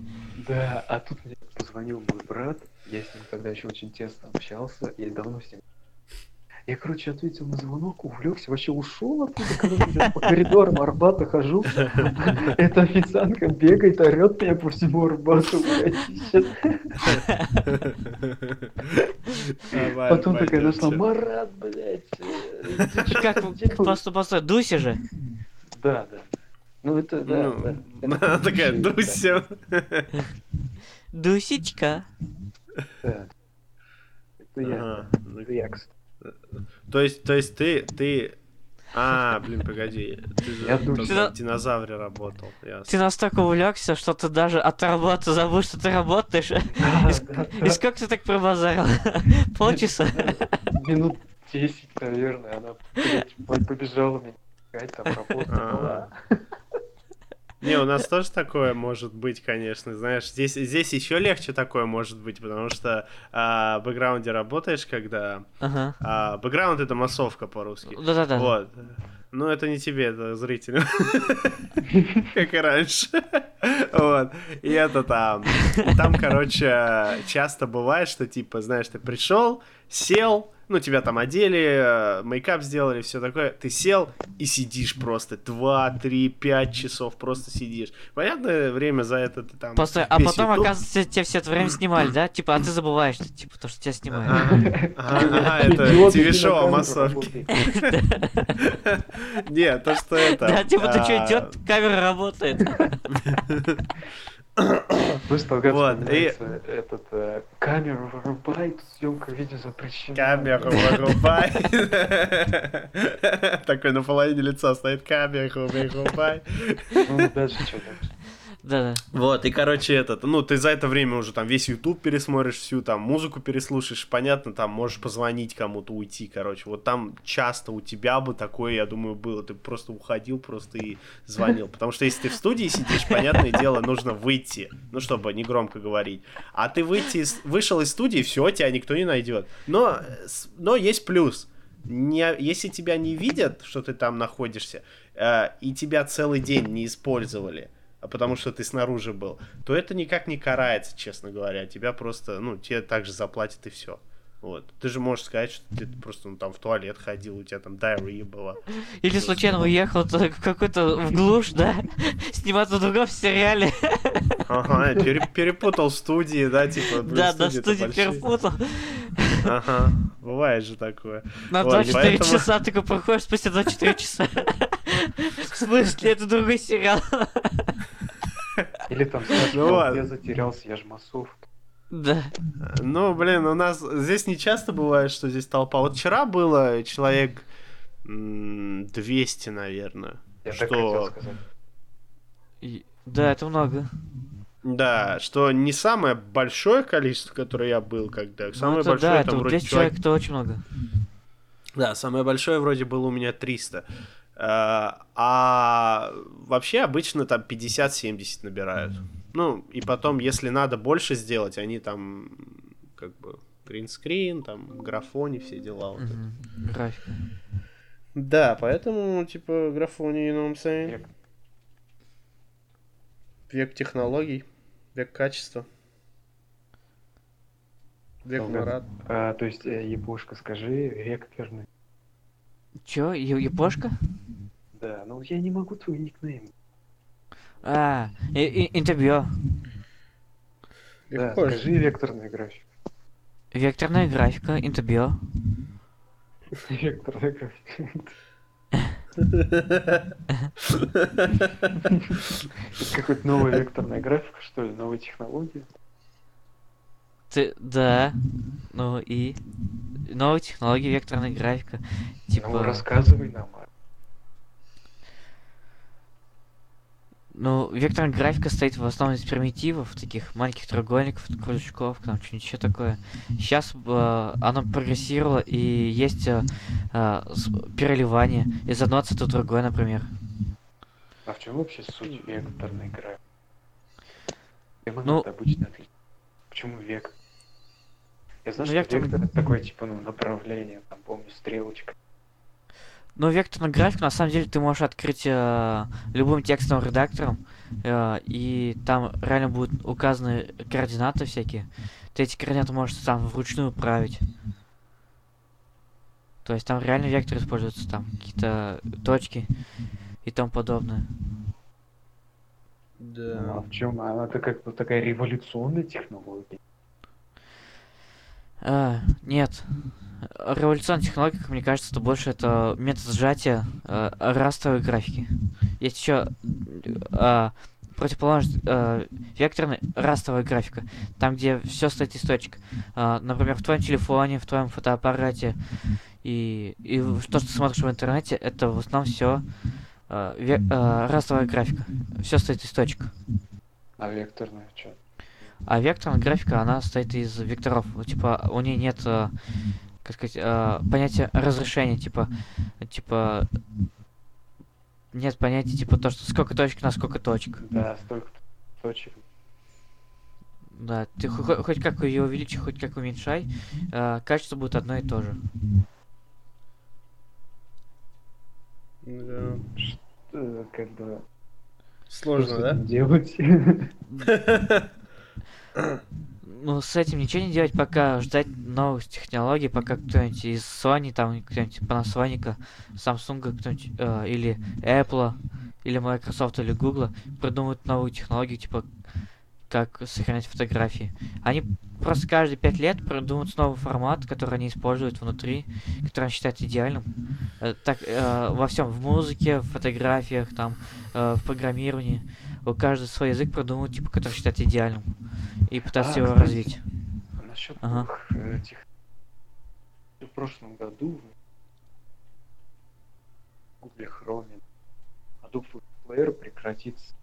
Да, а тут мне позвонил мой брат, я с ним тогда еще очень тесно общался, я давно с ним. Я, короче, ответил на звонок, увлекся, вообще ушел оттуда, короче, я по коридорам Арбата хожу. Эта официантка бегает, орет меня по всему Арбату, блядь. Сейчас Нормально, Потом такая нашла. Марат, блядь. э, Как, делаешь?» постой, постой, Дуся же. Да, да. Ну это, да, Ну, да. Она такая, Дуся. Дусечка. Да. Это я. Ага. Это я, кстати. То есть, то есть ты, ты... А, блин, погоди. Ты же Я в динозавре работал. ясно. Ты настолько увлекся, что ты даже от работы забыл, что ты работаешь. И сколько ты так пробазарил? Полчаса? Минут 10, наверное, она побежала меня искать, там работа была. Не, у нас тоже такое может быть, конечно. Знаешь, здесь, здесь еще легче такое может быть, потому что а, в бэкграунде работаешь, когда... Ага. а, бэкграунд это массовка по-русски. Да-да-да. Вот. Ну, это не тебе, это зрителям. Как и раньше. Вот. И это там. Там, короче, часто бывает, что, типа, знаешь, ты пришел, сел, ну, тебя там одели, э, мейкап сделали, все такое. Ты сел и сидишь просто 2, 3, 5 часов просто сидишь. Понятное время за это ты там... Постой, а потом, YouTube- оказывается, тебя все это время снимали, да? Типа, а ты забываешь, что, типа, то, что тебя снимают. Ага, это ТВ-шоу о массовке. Нет, то, что это... Да, типа, ты что, а, идет, камера работает. Толгат, Вот, и- этот э, камеру вырубай, тут съемка видео запрещена. Камеру вырубай. Такой на половине лица стоит камеру вырубай. Ну, дальше что дальше? Да-да. Вот, и, короче, этот, ну, ты за это время уже там весь YouTube пересмотришь, всю там музыку переслушаешь, понятно, там можешь позвонить кому-то, уйти, короче. Вот там часто у тебя бы такое, я думаю, было. Ты просто уходил просто и звонил. Потому что если ты в студии сидишь, понятное дело, нужно выйти, ну, чтобы не громко говорить. А ты выйти, вышел из студии, все, тебя никто не найдет. Но, но есть плюс. Не, если тебя не видят, что ты там находишься, э, и тебя целый день не использовали, потому что ты снаружи был, то это никак не карается, честно говоря. Тебя просто, ну, тебе также заплатят и все. Вот. Ты же можешь сказать, что ты просто ну, там в туалет ходил, у тебя там diarrhea была. Или случайно уехал в какой-то в глушь, да? Сниматься в другом сериале. Ага, пере- перепутал студии, да, типа. Да, студии-то студии перепутал. Ага, бывает же такое. На Вот, 24 поэтому- часа такой проходишь спустя 24 часа. В смысле, это другой сериал? Или там Ну «О, ладно. я затерялся, я ж массовка. Да. Ну, блин, у нас здесь не часто бывает, что здесь толпа. Вот вчера было человек м, 200, наверное. Я так Что. И- Да, это много. да, что не самое большое количество, которое я был когда. Ну, Самое это большое да, там это вроде 200 человек... человек, это очень много. Да, самое большое вроде было у меня 300. А, вообще обычно там 50-70 набирают. Ну, и потом, если надо больше сделать, они там как бы гринскрин, там графони, все дела. вот. Мгм. Графика. Да, поэтому, типа, графони, you know what I'm saying? Век. Век технологий, век качества. Век Марат. а, То есть, э, ебошка, скажи, векторный. Чё, Е- япошка? Да, ну я не могу твой никнейм. А, и- и- интервью. Да, Легко же. скажи векторный график. Векторная графика, интервью. Векторный график. Это какой-то новая векторная графика, что ли, новая технология? Ты, да. Ну и... Новая технология, векторная графика. Типа... Ну, рассказывай нам. Ну, векторная графика стоит в основном из примитивов, таких маленьких треугольников, кружочков, там что-нибудь еще такое. Сейчас оно прогрессировало, и есть э, э, переливание из одного цвета в другой, например. А в чем вообще суть векторной графики? Чем Ну- обычно отличается? Почему век? Я знаю, Ну, что вектор- вектор это такое, типа, ну, направление, там, помню, стрелочка. Ну, векторная графика, на самом деле, ты можешь открыть э, любым текстовым редактором, э, и там реально будут указаны координаты всякие. Ты эти координаты можешь сам вручную править. То есть там реально вектор используется, там какие-то точки и тому подобное. Ну, Да. а в чем? Она это как бы такая революционная технология. А, нет. Революционная технология, как мне кажется, это больше это метод сжатия э, растровой графики. Есть еще противоположность э, векторной растровая графика. Там, где все стоит из точек. А, например, в твоем телефоне, в твоем фотоаппарате и, и то, что ты смотришь в интернете, это в основном все растровая графика. Все стоит из точек. А векторная что? А векторная графика, она состоит из векторов. Вот, Типа, у нее нет, э, как сказать, э, понятия разрешения, типа, типа, нет понятия, типа, то, что сколько точек на сколько точек. Да, столько точек. Да, ты хо- хо- хоть как ее увеличи, хоть как уменьшай, э, качество будет одно и то же. Да. Э, Как бы... Сложно, что да? делать? Ну, с этим ничего не делать, пока ждать новых технологий, пока кто-нибудь из Sony, там, кто-нибудь Panasonic, Samsung, кто-нибудь, э, или Apple, или Microsoft, или Google придумают новую технологию, типа, как сохранять фотографии. Они просто каждые пять лет придумывают новый формат, который они используют внутри, который они считают идеальным. Э, так, э, во всем, в музыке, в фотографиях, там, э, в программировании. У каждого свой язык придумывают, типа, который считают идеальным. И пытаются А, его кстати, развить. Насчет Ага. этих... В прошлом году в Google Chrome Adobe Player прекратится.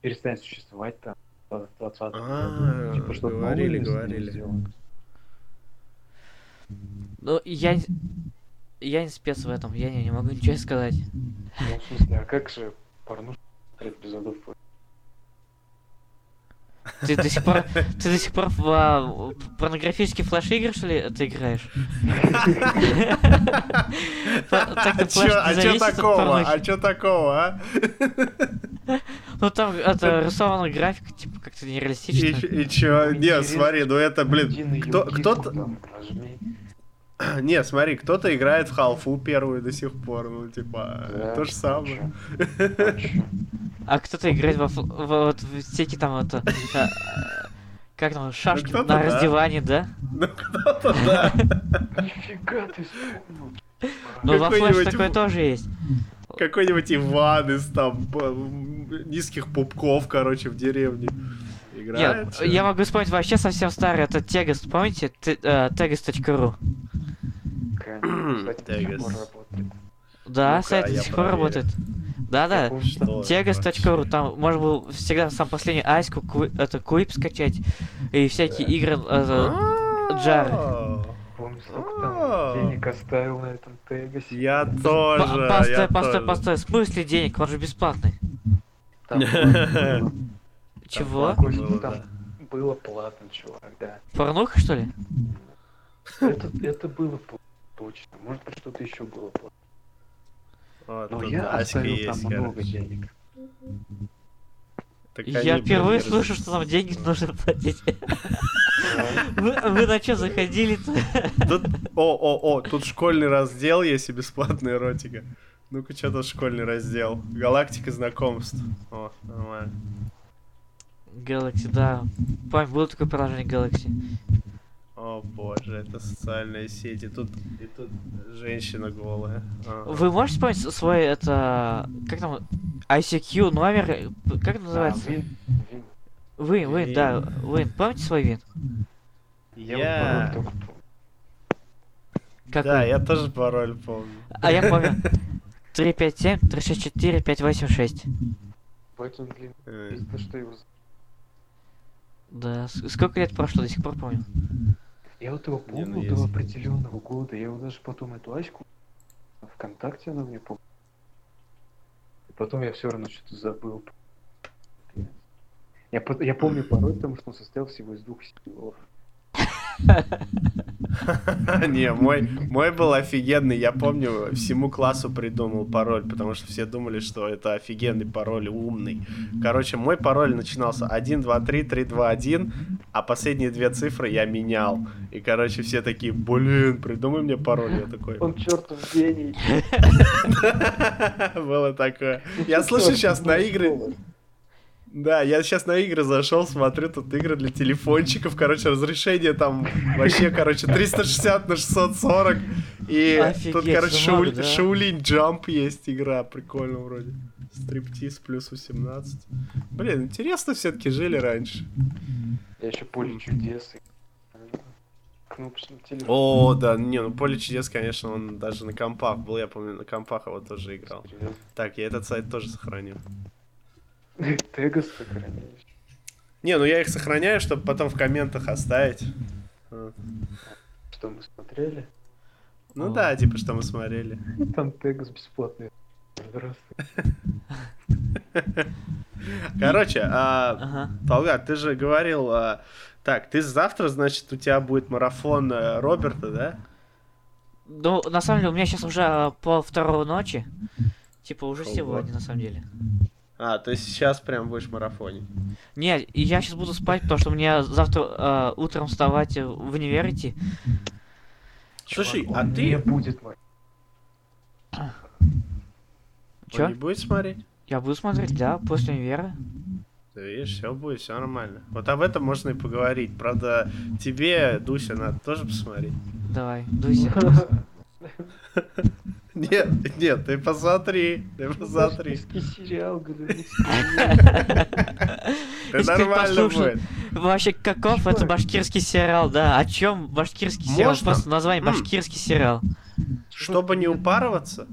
Перестанет существовать там в 2020 А. Типа, что говорили, говорили. Ну, я, не- я не спец в этом, я не, не могу ничего сказать. Ну, в смысле, а как же смотреть без Player? Ты до сих пор, ты до сих пор в а, порнографические флеш-игры, что ли, ты играешь? А чё- а чё такого? А чё такого, а? Ну там это рисованная графика, типа как-то нереалистично. и чё? Не, смотри, ну это, блин, кто-то... Не, смотри, кто-то играет в халфу первую до сих пор, ну, типа, то же самое. А кто-то играет во, фл- в- вот в всякие там это... а, Как там, шашки кто-то на да. раздевании, да? Ну, кто-то, да. Нифига ты вспомнил. Ну во флеш Какой-нибудь такое тоже есть. Какой-нибудь Иван из там б- низких пупков, короче, в деревне играет. Нет, я могу вспомнить вообще совсем старый, это Тегас, помните? Э, Tegas.ru. Кстати, Да, Ну-ка, сайт до сих пор работает. Да-да. Tegas.ru, там можно было всегда сам последний айску, это куип скачать, и всякие игры, это, Джар. Помню, сколько там денег оставил на этом тегасе. Я тоже. Постой, постой, постой, в смысле денег, он же бесплатный. Чего? там было платно, чувак, да. Порнуха, что ли? Это, было точно. Может быть, что-то еще было платно. Вот, Но тут я оставил есть, там много денег. Так Я впервые держат. слышу, что нам деньги нужно платить. Вы, на что заходили-то? Тут, о, о, о, тут школьный раздел есть и бесплатная эротика. Ну-ка, что тут школьный раздел? Галактика знакомств. О, нормально. Galaxy, да. Помню, было такое приложение Galaxy. О боже, это социальные сети. Тут и тут женщина голая. А. Вы можете вспомнить свой, это... Как там? ICQ номер? Как это называется? А, Вин- Вин. Вин, Вин, да. Вин, помните свой Вин? Я Я- вот пароль только помню. Как да, вы? я тоже пароль помню. А я помню. 357 364 586. Поэтому, блин, Э, что его... Да, сколько лет прошло, до сих пор помню. Я вот его Не, ну до есть. определенного года. Я его даже потом эту Аську ВКонтакте она мне помнила. И потом я все равно что-то забыл. Я, я помню пароль, потому что он состоял всего из двух символов. Не, мой, мой был офигенный. Я помню, всему классу придумал пароль, потому что все думали, что это офигенный пароль, умный. Короче, мой пароль начинался 1, 2, 3, 3, 2, 1, а последние две цифры я менял. И, короче, все такие, блин, придумай мне пароль. Я такой... Он чертов гений. Было такое. Я слышу сейчас на игры... Да, я сейчас на игры зашел, смотрю, тут игры для телефончиков, короче, разрешение там вообще, короче, 360 на 640. И Офигеть, тут, короче, да Шау... много, да? Шаулин Джамп есть игра, прикольно вроде. Стриптиз плюс 18. Блин, интересно все-таки жили раньше. Я еще поле чудес. телефон. О, да, не, ну Поле чудес, конечно, он даже на компах был, я помню, на компах его тоже играл. Так, я этот сайт тоже сохранил. Тегас сохраняешь. Не, ну я их сохраняю, чтобы потом в комментах оставить. А. Что мы смотрели? Ну О. да, типа, что мы смотрели. Там Тегас бесплатный. Короче, а, Ага. Талгат, ты же говорил, а, так, ты завтра, значит, у тебя будет марафон э, Роберта, да? Ну, на самом деле, у меня сейчас уже а, пол второго ночи. Типа, уже сегодня, на самом деле. А, то есть сейчас прям будешь марафонить. Не, и я сейчас буду спать, потому что мне завтра а, утром вставать э, в универ идти. Слушай, Он а не ты будет мой. он Чё? не будешь смотреть? Я буду смотреть, да, после универа. Да видишь, все будет, все нормально. Вот об этом можно и поговорить. Правда, тебе, Дуся, надо тоже посмотреть. Давай, дуйся. Нет, нет, ты посмотри, ты посмотри. Башкирский сериал. Ты нормально будет. Вообще, каков это башкирский сериал, да? О чем башкирский сериал? Просто название башкирский сериал. Чтобы не упарываться,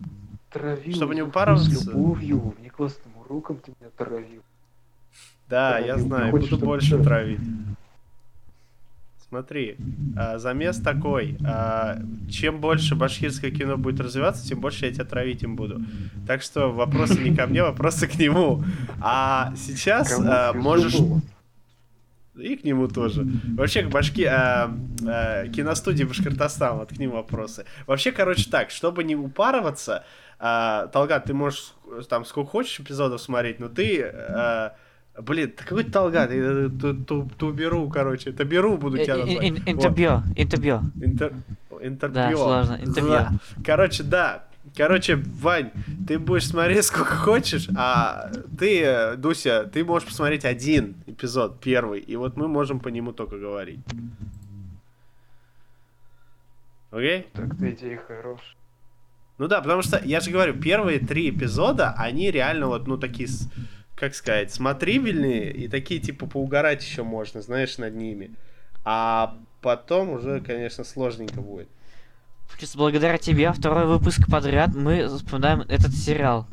Травил Чтобы не с упарываться. любовью, внеклассным уроком ты меня травил. Да, я знаю, буду больше травить. Смотри, а, замес такой. а, чем больше башкирское кино будет развиваться, тем больше я тебя травить им буду. Так что вопросы не ко мне, вопросы к нему. А сейчас ты можешь... И к нему тоже. Вообще, к башки... а, а, киностудии Башкортостан, вот к ним вопросы. Вообще, короче, так, чтобы не упарываться, Талгат, ты можешь э, там сколько хочешь эпизодов смотреть, но ты... блин, ты какой Талгат? Я ту- Туберу, короче. Таберу буду тебя Э, называть. ин- ин- Вот. Интервью, интервью. Интер... Интервью. Да, сложно, интервью. Да. Короче, да. Короче, Вань, ты будешь смотреть сколько хочешь, а ты, э, Дуся, ты можешь посмотреть один эпизод, первый, и вот мы можем по нему только говорить. Окей? Так-то идея хорошая. Ну да, потому что, я же говорю, первые три эпизода, они реально вот, ну, такие, как сказать, смотрибельные, и такие, типа, поугарать еще можно, знаешь, над ними. А потом уже, конечно, сложненько будет. Благодаря тебе второй выпуск подряд мы вспоминаем этот сериал.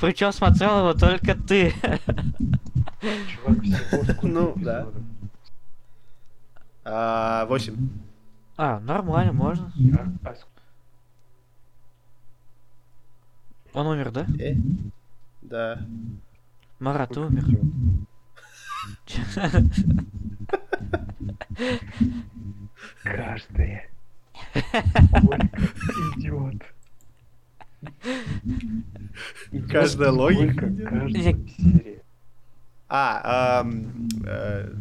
Причем смотрел его только ты. Чувак, Ну, да. А, восемь. А, нормально, можно. Он умер, да? Э? Да. Марат, умер. идет. Идет Каждая логика. Каждая серия. А, э,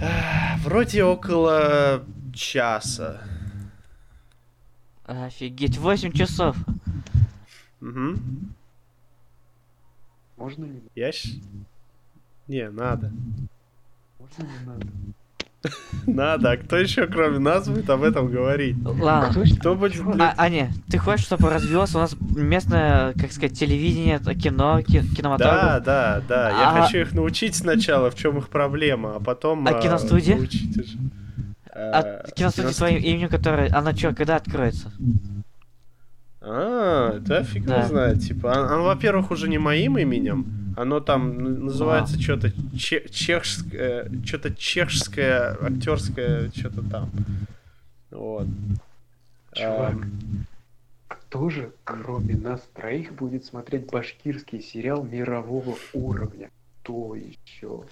а, вроде около часа. Офигеть, 8 часов. Угу. Можно не Я щ- Не, надо. Можно не надо? Надо. А кто еще, кроме нас, будет об этом говорить? Ладно. Кто будет... А, Аня, ты хочешь, чтобы развилось у нас местное, как сказать, телевидение, кино, ки- Да, кинематограф? да, да. Я А- хочу их научить сначала, в чем их проблема, а потом... А киностудия? научить. А Э, киностудия кинос- своим именем, которая, она что, когда откроется? А, да фиг Да. знает. Типа, оно, оно, во-первых, уже не моим именем. Оно там называется что-то че- чешское, что-то чешское, актерское, что-то там. Вот. Чувак, Ам, кто же, кроме нас троих, будет смотреть башкирский сериал мирового уровня? что еще?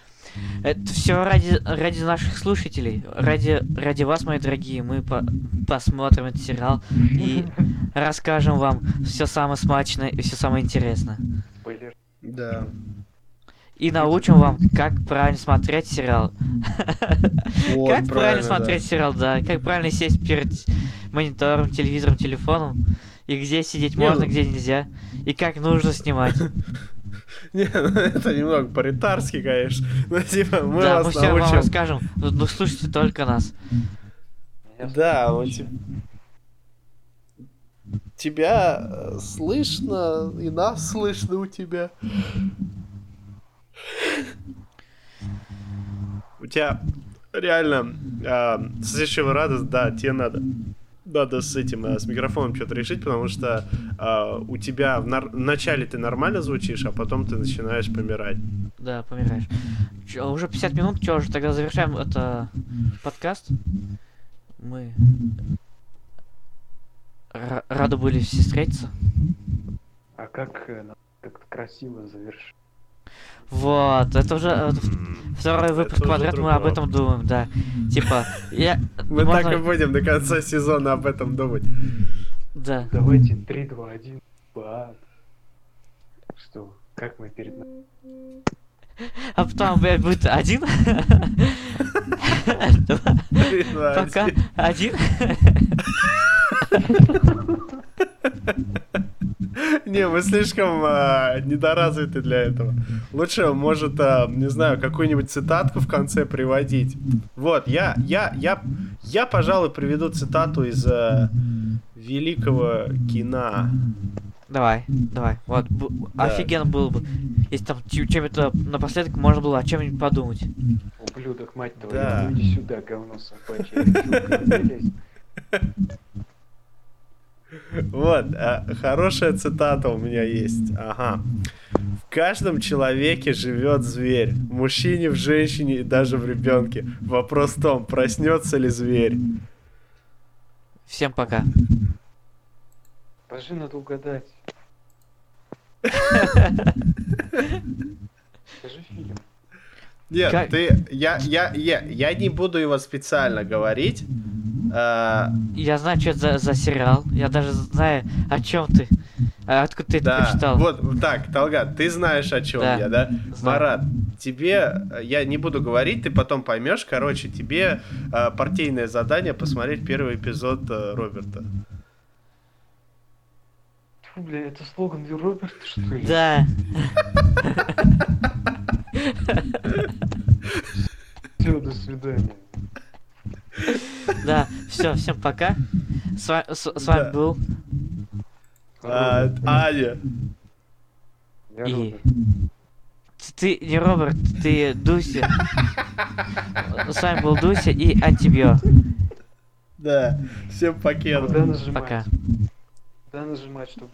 Это все ради, ради наших слушателей, ради, ради вас, мои дорогие. Мы по- посмотрим этот сериал и расскажем вам все самое смачное и все самое интересное. Спойлер. Да. И научим вам, как правильно смотреть сериал. Вот, как правильно да. смотреть сериал, да. Как правильно сесть перед монитором, телевизором, телефоном. И где сидеть можно, ну- где нельзя. И как нужно снимать. Не, ну это немного по-ретарски, конечно. Но типа мы да, мы вас все вам научим. расскажем. Ну, ну, слушайте только нас. Да, он типа... Тебя э, слышно, и нас слышно у тебя. У тебя реально а, следующего раза, да, тебе надо надо с этим, э, с микрофоном что-то решить, потому что а, у тебя в нар- вначале ты нормально звучишь, а потом ты начинаешь помирать. Да, помираешь. Чё, уже 50 минут, что же, тогда завершаем это подкаст. Мы ра- рады были все встретиться. А как э, как-то красиво завершить? Вот, это уже э, второй выпуск подряд, мы об этом думаем, да. Типа, я... Мы так и будем до конца сезона об этом думать. Да. Давайте 3, 2, 1, ба. Что? Как мы перед... на- А потом опять будет один. Пока. Один. Не, мы слишком а, недоразвиты для этого. Лучше, может, а, не знаю, какую-нибудь цитатку в конце приводить. Вот, я, я, я, я, пожалуй, приведу цитату из а, великого кино. Давай, давай. Вот, Да. офигенно было бы, если там чем-то напоследок можно было о чем-нибудь подумать. Ублюдок, мать твою, Да. иди сюда, говно собачье. Я хочу ко мне лезть. Вот, а, хорошая цитата у меня есть. Ага. В каждом человеке живет зверь. В мужчине, в женщине и даже в ребенке. Вопрос в том, проснется ли зверь. Всем пока. Подожди, надо угадать. Скажи фильм. Нет, Как- ты, я, я, я, я не буду его специально говорить. А, Я знаю, что это за, за сериал. Я даже знаю, о чем ты. А откуда ты это да, прочитал? вот так, Талгат, ты знаешь, о чем Да, я, да? знаю. Марат, тебе, э, я не буду говорить, ты потом поймешь, короче, тебе э, партийное задание посмотреть первый эпизод э, Роберта. Фу, бля, это слоган для Роберта, что ли? Да. Все, до свидания. Да, все, всем пока. С, ва- с- с вами Да. был А, Роберт, Аня. и- ты не Роберт, ты Дуся. С вами был Дуся и Антибио. Да, всем нажимать? Пока. Куда нажимать, чтобы...